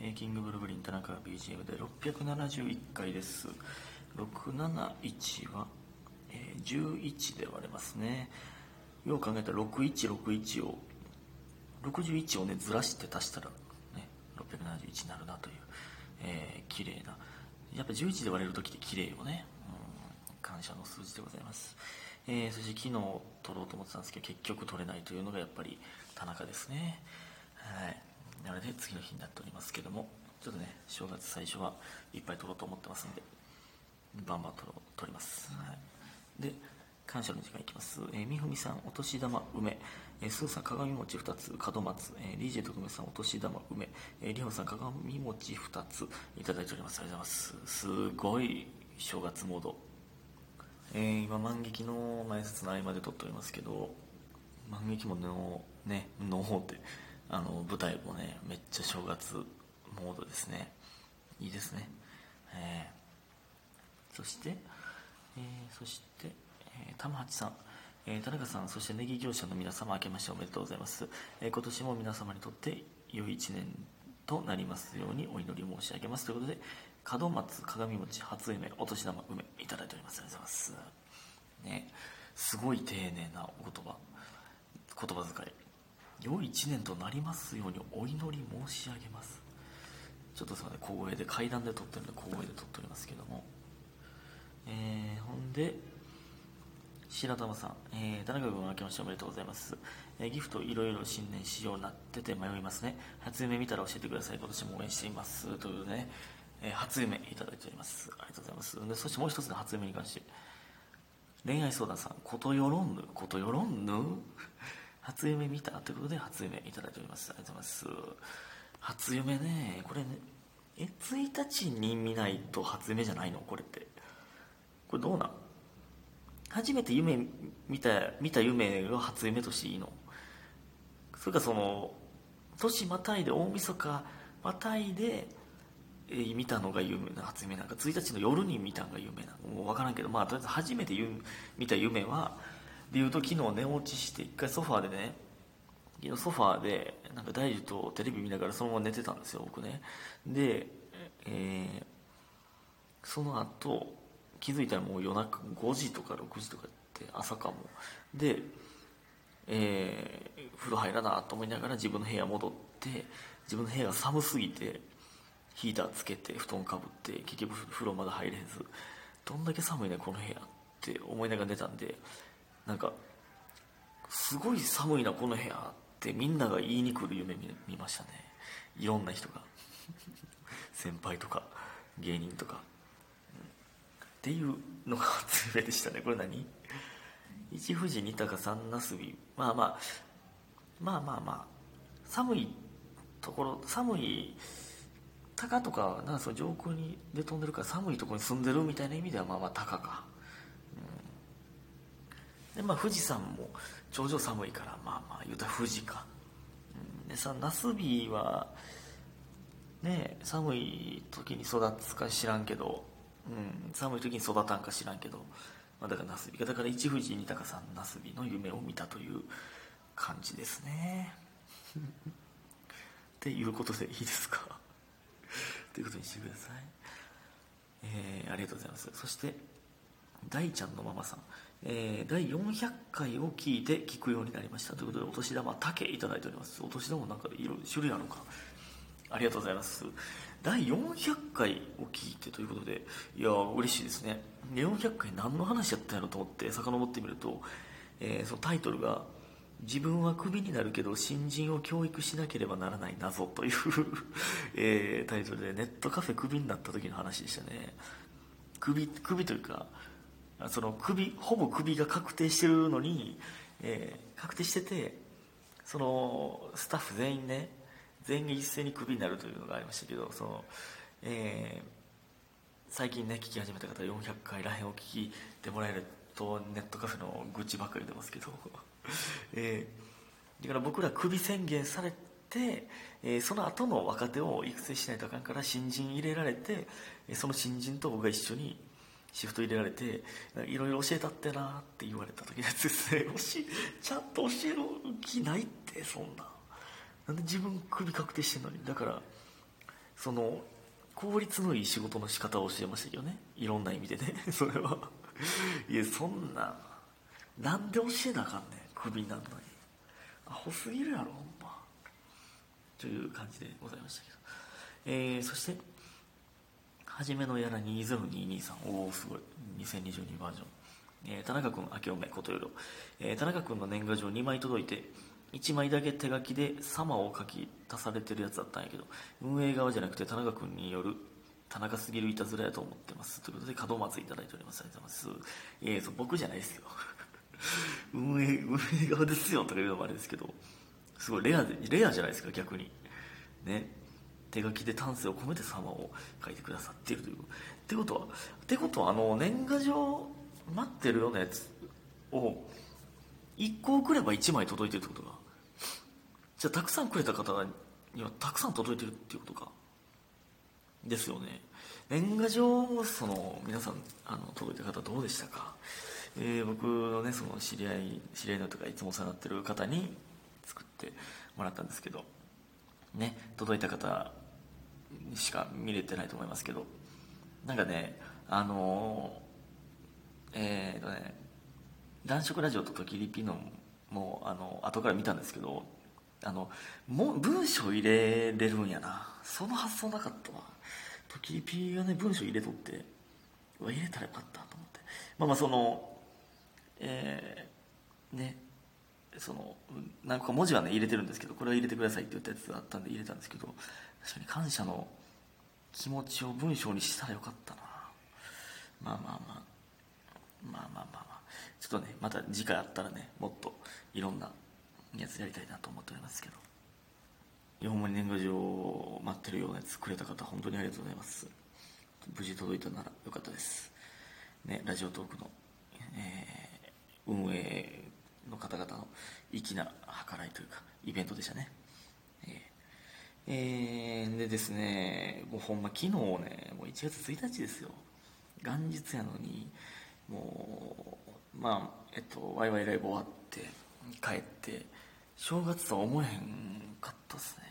えーキングブルブリン田中 BGM で671回です。671は、えー11で割れますね。よう考えたら6161を61をねずらして足したらね671になるなという、えー、綺麗な。やっぱ11で割れる時って綺麗よね、うん、感謝の数字でございます、えーそして昨日取ろうと思ってたんですけど結局取れないというのがやっぱり田中ですね。はい。なので次の日になっておりますけどもちょっとね正月最初はいっぱい取ろうと思ってますんでバンバン取ろう取ります、はい、で感謝の時間いきます、えー、みふみさんお年玉梅、えー、すーさん鏡餅2つ。門松、えー、DJ 特命さんお年玉梅、えー、りほさん鏡餅2つ。いただいております。ありがとうございます。すごい正月モード。えー今万劇の前説の合間で撮っておりますけど万劇ものねの方ってあの舞台もねめっちゃ正月モードですね。いいですね。えーそして、えーそして、えー玉八さん、えー田中さんそしてネギ業者の皆様明けましておめでとうございます、えー今年も皆様にとって良い一年となりますようにお祈り申し上げます。ということで門松鏡餅初夢お年玉梅いただいております。ありがとうございます。ねすごい丁寧なお言葉言葉遣い。良い一年となりますようにお祈り申し上げます。ちょっとすいません小声で階段で撮ってるんで小声で撮っておりますけども。えー、ほんで白玉さん、えー、田中君明けましておめでとうございます、えーギフトいろいろ新年仕様になってて迷いますね。初夢見たら教えてください。今年も応援しています。というね、えー初夢いただいております。ありがとうございます。でそしてもう一つの初夢に関して。恋愛相談さんことよろんぬことよろんぬ？初夢見たということで初夢いただいております。ありがとうございます初夢ねこれねえ1日に見ないと初夢じゃないの？これって。これどうなん？初めて夢見た見た夢が初夢としていいの？それかその年またいで大晦日またいで、えー見たのが夢な初夢なんか。1日の夜に見たのが夢なの？もう分からんけど。まあとりあえず初めて見た夢はでいうと昨日寝落ちして一回ソファーでね昨日ソファーでなんか大樹とテレビ見ながらそのまま寝てたんですよ僕ね。でえーその後気づいたらもう夜中5時とか6時とかって朝かも。で、えー風呂入らなと思いながら自分の部屋戻って自分の部屋が寒すぎてヒーターつけて布団かぶって結局風呂まだ入れずどんだけ寒いねこの部屋って思いながら寝たんでなんかすごい寒いなこの部屋ってみんなが言いに来る夢見ましたね。いろんな人が。先輩とか芸人とか。っていうのが初夢でしたね。これ何？一富士二鷹三なすびまあまあまあまあまあ。寒いところ寒い鷹とかなんかその上空にで飛んでるから寒いところに住んでるみたいな意味ではまあまあ鷹か、でまあ富士山も頂上寒いからまあまあ言うたら富士か、うん、でさなすびはね寒い時に育つか知らんけど、うん、寒い時に育たんか知らんけど、まあ、だからなすびがだから一富士二鷹さんなすびの夢を見たという感じですね。っていうことでいいですか？ということにしてください。えーありがとうございます。そして大ちゃんのママさん、えー第400回を聞いて聞くようになりました。ということでお年玉竹いただいております。お年玉なんかいろいろ種類あるのか。ありがとうございます。第400回を聞いてということでいや嬉しいですね。400回何の話やったんやろと思って遡ってみると、えーそのタイトルが「自分はクビになるけど新人を教育しなければならない謎」という、えータイトルでネットカフェクビになった時の話でしたね。クビクビというかその首ほぼ首が確定してるのに、えー確定しててそのスタッフ全員ね全員一斉にクビになるというのがありましたけどその、えー最近ね聞き始めた方400回らへんを聞いてもらえるとネットカフェの愚痴ばっかり出ますけど、えーだから僕らクビ宣言されて、えーその後の若手を育成しないとあかんから新人入れられてその新人と僕が一緒にシフト入れられていろいろ教えたってなって言われた時のやつですね。ちゃんと教える気ないってそんな。なんで自分クビ確定してんのに。だからその効率のいい仕事の仕方を教えましたけどね。いろんな意味でね。それは。いやそんな。なんで教えなあかんねん。クビになるのに。アホすぎるやろほんま。という感じでございましたけど、えー、そして初めのやら20223おおすごい。2022バージョン、えー、田中君明けおめことよろ、えー、田中君の年賀状2枚届いて1枚だけ手書きで「様」を書き足されてるやつだったんやけど運営側じゃなくて田中君による田中すぎるいたずらやと思ってます。ということで門松いただいております。ありがとうございます。いやそう僕じゃないですよ。運営運営側ですよ。とか言うのもあれですけどすごいレアでレアじゃないですか逆に。ね。手書きで丹精を込めて様を書いてくださっているという。ってことはってことはあの年賀状待ってるようなやつを1個送れば1枚届いてるってことか。じゃあたくさんくれた方にはたくさん届いてるっていうことか。ですよね。年賀状をその皆さんあの届いた方どうでしたか、えー、僕のねその知り合い知り合いのとかいつもお世話になってる方に作ってもらったんですけど。ね届いた方しか見れてないと思いますけどなんかねあのえー、とね男色ラジオと時リピのもうあの後から見たんですけどあのも文章入れれるんやな。その発想なかったわ。時リピがね文章入れとってうわ入れたらよかったと思って。まあまあそのえー、ねその何か文字はね入れてるんですけどこれは入れてくださいって言ったやつがあったんで入れたんですけど確かに感謝の気持ちを文章にしたらよかったな。まあまあまあまあまあまあまあ。ちょっとねまた次回あったらねもっといろんなやつやりたいなと思っておりますけど。日本語に年賀状を待ってるようなやつくれた方本当にありがとうございます。無事届いたならよかったです。ねラジオトークの、えー、運営粋な計らいというかイベントでしたねえー、でですね、もうほんま昨日ね、もう1月1日ですよ。元日やのに、もう、まあ、えっと、ワイワイライブ終わって、帰って、正月とは思えへんかったっすね。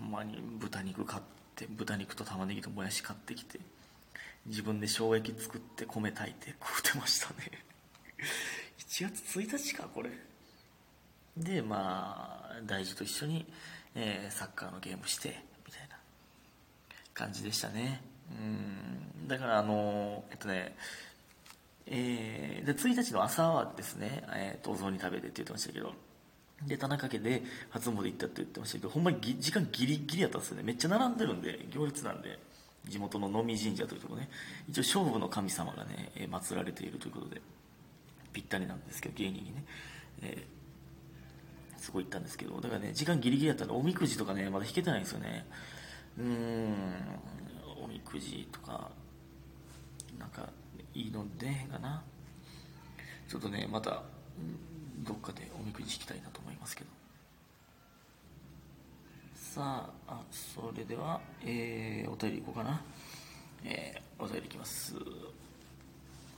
ほんまに豚肉買って、豚肉と玉ねぎともやし買ってきて、自分で衝撃作って米炊いて食うてましたね。1月1日か、これ。で、まあ、大事と一緒に、えー、サッカーのゲームしてみたいな感じでしたね。うん。だからあのえっとねえー、で1日の朝はですね、えー、とお雑煮食べてって言ってましたけどで田中家で初詣行ったって言ってましたけどほんまに時間ギリギリやったんですよね。めっちゃ並んでるんで行列なんで地元の能美神社というとこね。一応勝負の神様がね、えー、祀られているということで。ぴったりなんですけど芸人にね、えーすごい行ったんですけどだからね時間ギリギリだったらおみくじとかねまだ引けてないんですよね。うーんおみくじとかなんかいいのでかな。ちょっとねまたどっかでおみくじ引きたいなと思いますけど。さああそれでは、えー、お便りいこうかな、えー、お便りいきます。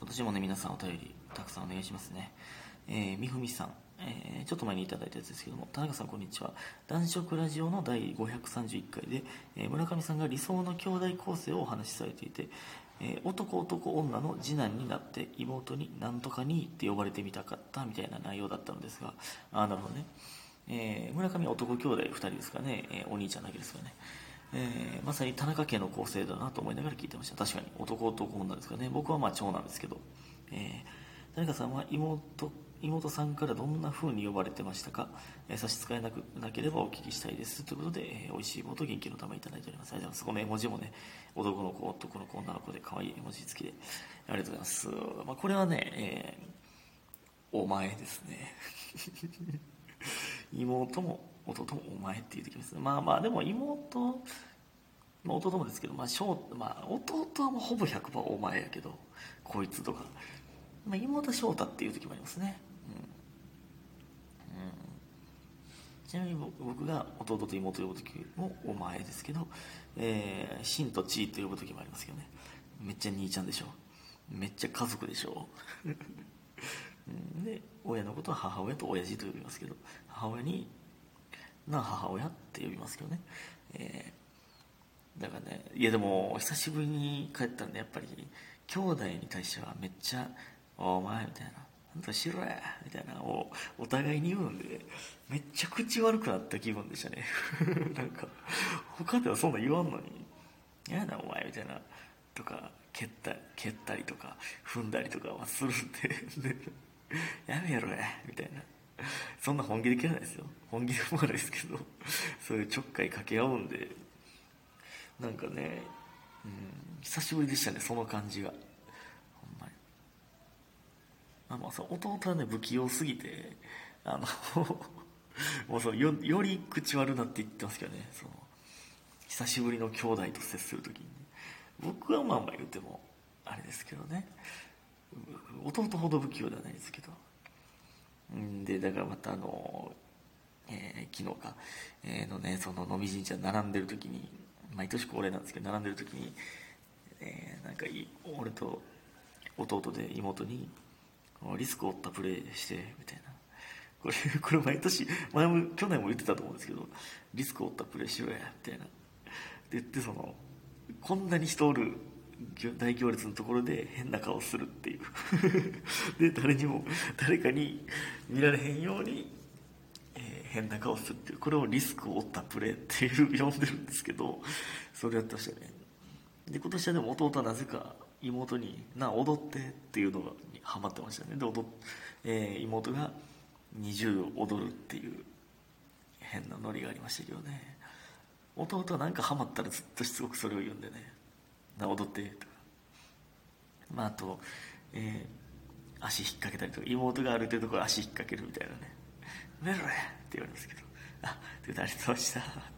私もね皆さんお便りたくさんお願いしますね。えー、みふみさん。えー、ちょっと前にいただいたやつですけども。田中さんこんにちは。男色ラジオの第531回で、えー、村上さんが理想の兄弟構成をお話しされていて、え、男男女の次男になって妹になんとかにって呼ばれてみたかったみたいな内容だったのですがあなるほどね、え、村上男兄弟2人ですかね、えお兄ちゃんだけですかね。えー、まさに田中家の構成だなと思いながら聞いてました。確かに男男女ですかね。僕はまあ長男ですけど、えー、田中さんは妹妹さんからどんな風に呼ばれてましたか、えー、差し支えなくなければお聞きしたいです。ということで、えー、美味しい棒と元気の玉いただいておりますありがとうございますこの絵文字もね男の子男の子女の子で可愛い絵文字付きでありがとうございます、まあ、これはね、えー、お前ですね。妹も弟もお前って言うてきますまあまあでも妹まあ、弟もですけど、まあ、まあ、弟はもうほぼ100%お前やけどこいつとか、まあ、妹翔太っていう時もありますね。うん。ちなみに僕が弟と妹と呼ぶ時もお前ですけど、えー、シンとチーと呼ぶ時もありますけどね。めっちゃ兄ちゃんでしょ。めっちゃ家族でしょ。で親のことは母親と親父と呼びますけど母親にな母親って呼びますけどね、えだからねいやでも久しぶりに帰ったらねやっぱり兄弟に対してはめっちゃ「お前」みたいな「あんたしろや」みたいな。をお互いに言うんでめっちゃ口悪くなった気分でしたね。なんか他ではそんな言わんのに「やだお前」みたいな。とか蹴った蹴ったりとか踏んだりとかはするんで やめろや。みたいな。そんな本気で蹴らないですよ。本気でもないですけどそういうちょっかい掛け合うんで。なんかね、うん、久しぶりでしたねその感じが。あまあそ弟はね不器用すぎてあの もうそうよより口悪なって言ってますけどねその久しぶりの兄弟と接する時に、僕はまあまあ言うてもあれですけどね。弟ほど不器用ではないですけど。んでだからまたあの、えー、昨日か、えー、のねその飲み神社並んでる時に毎年恒例なんですけど並んでる時に、えー、なんか俺と弟で妹にリスクを負ったプレーしてみたいな。これ これ毎年前も去年も言ってたと思うんですけどリスクを負ったプレーしろやみたいな。って言ってそのこんなに人おる大行列のところで変な顔するっていう。で誰にも誰かに見られへんように、えー、変な顔するっていう。これをリスクを負ったプレーっていう呼んでるんですけどそれやってましたね。で今年はでも弟はなぜか妹に「な踊って」っていうのがハマってましたね。で踊、えー、妹が20踊るっていう変なノリがありましたけどね。弟は何かハマったらずっとしつこくそれを言うんでね。な踊ってとか。まああと、えー、足引っ掛けたりとか。妹が歩いてるところ足引っ掛けるみたいなね「寝ろや!」って言われますけど「あっって言ってありがとうございました」